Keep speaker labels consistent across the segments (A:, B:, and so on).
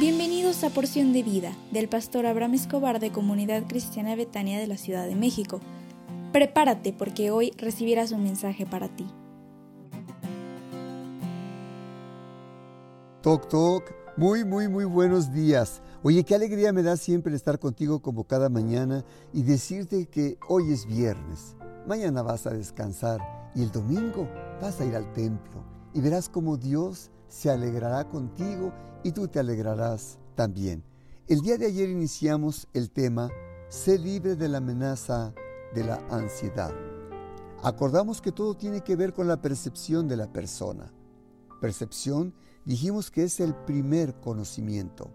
A: Bienvenidos a Porción de Vida del pastor Abraham Escobar de Comunidad Cristiana Betania de la Ciudad de México. Prepárate porque hoy recibirás un mensaje para ti.
B: Toc Toc, muy, muy, muy buenos días. Oye, qué alegría me da siempre estar contigo como cada mañana y decirte que hoy es viernes. Mañana vas a descansar y el domingo vas a ir al templo y verás cómo Dios se alegrará contigo y tú te alegrarás también. El día de ayer iniciamos el tema Sé libre de la amenaza de la ansiedad. Acordamos que todo tiene que ver con la percepción de la persona. Percepción dijimos que es el primer conocimiento.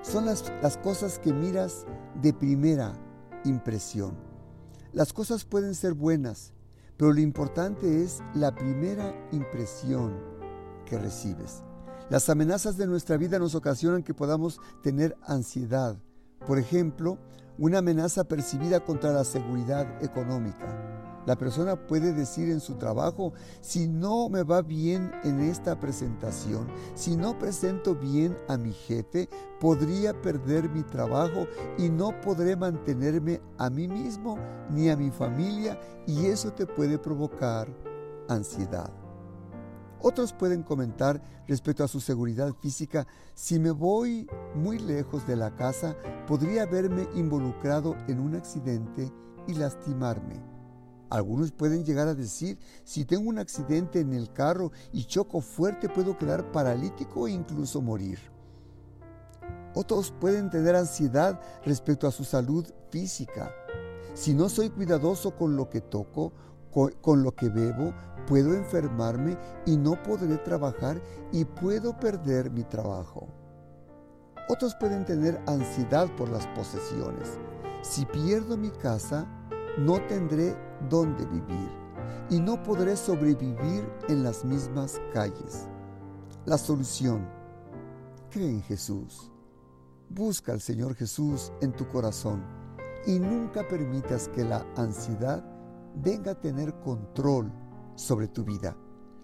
B: Son las, las cosas que miras de primera impresión. Las cosas pueden ser buenas, pero lo importante es la primera impresión recibes. Las amenazas de nuestra vida nos ocasionan que podamos tener ansiedad. Por ejemplo, una amenaza percibida contra la seguridad económica. La persona puede decir en su trabajo, si no me va bien en esta presentación, si no presento bien a mi jefe, podría perder mi trabajo y no podré mantenerme a mí mismo ni a mi familia y eso te puede provocar ansiedad. Otros pueden comentar respecto a su seguridad física, si me voy muy lejos de la casa, podría verme involucrado en un accidente y lastimarme. Algunos pueden llegar a decir, si tengo un accidente en el carro y choco fuerte, puedo quedar paralítico e incluso morir. Otros pueden tener ansiedad respecto a su salud física. Si no soy cuidadoso con lo que toco, con, lo que bebo, puedo enfermarme y no podré trabajar y puedo perder mi trabajo. Otros pueden tener ansiedad por las posesiones. Si pierdo mi casa, no tendré dónde vivir y no podré sobrevivir en las mismas calles. La solución. Cree en Jesús. Busca al Señor Jesús en tu corazón y nunca permitas que la ansiedad venga a tener control sobre tu vida.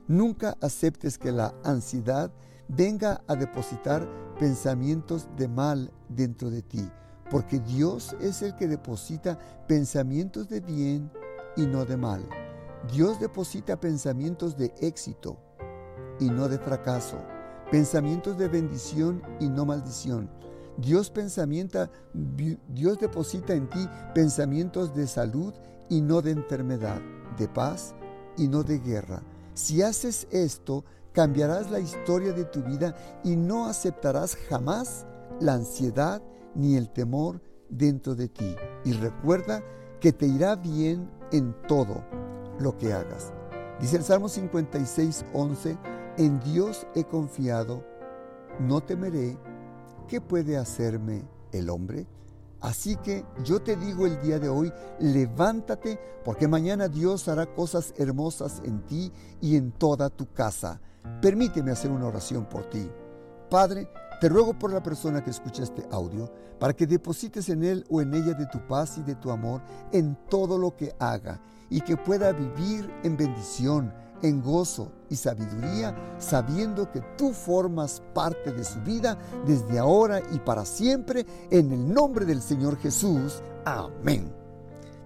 B: Nunca aceptes que la ansiedad venga a depositar pensamientos de mal dentro de ti, porque Dios es el que deposita pensamientos de bien y no de mal. Dios deposita pensamientos de éxito y no de fracaso, pensamientos de bendición y no maldición. Dios, Dios deposita en ti pensamientos de salud y no de enfermedad, de paz y no de guerra. Si haces esto, cambiarás la historia de tu vida y no aceptarás jamás la ansiedad ni el temor dentro de ti. Y recuerda que te irá bien en todo lo que hagas. Dice el Salmo 56, 11, en Dios he confiado, no temeré ¿qué puede hacerme el hombre? Así que yo te digo el día de hoy, levántate, porque mañana Dios hará cosas hermosas en ti y en toda tu casa. Permíteme hacer una oración por ti. Padre, te ruego por la persona que escucha este audio, para que deposites en él o en ella de tu paz y de tu amor en todo lo que haga, y que pueda vivir en bendición, en gozo y sabiduría, sabiendo que tú formas parte de su vida desde ahora y para siempre, en el nombre del Señor Jesús. Amén.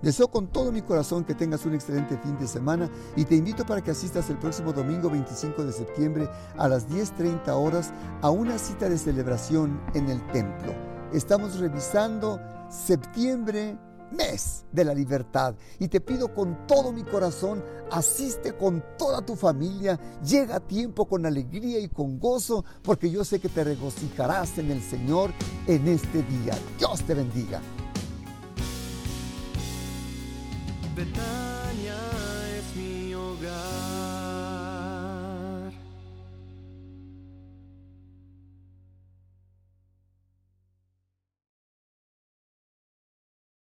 B: Deseo con todo mi corazón que tengas un excelente fin de semana y te invito para que asistas el próximo domingo 25 de septiembre a las 10.30 horas a una cita de celebración en el templo. Estamos revisando septiembre mes de la libertad. Y te pido con todo mi corazón, asiste con toda tu familia, llega a tiempo con alegría y con gozo, porque yo sé que te regocijarás en el Señor en este día. Dios te bendiga.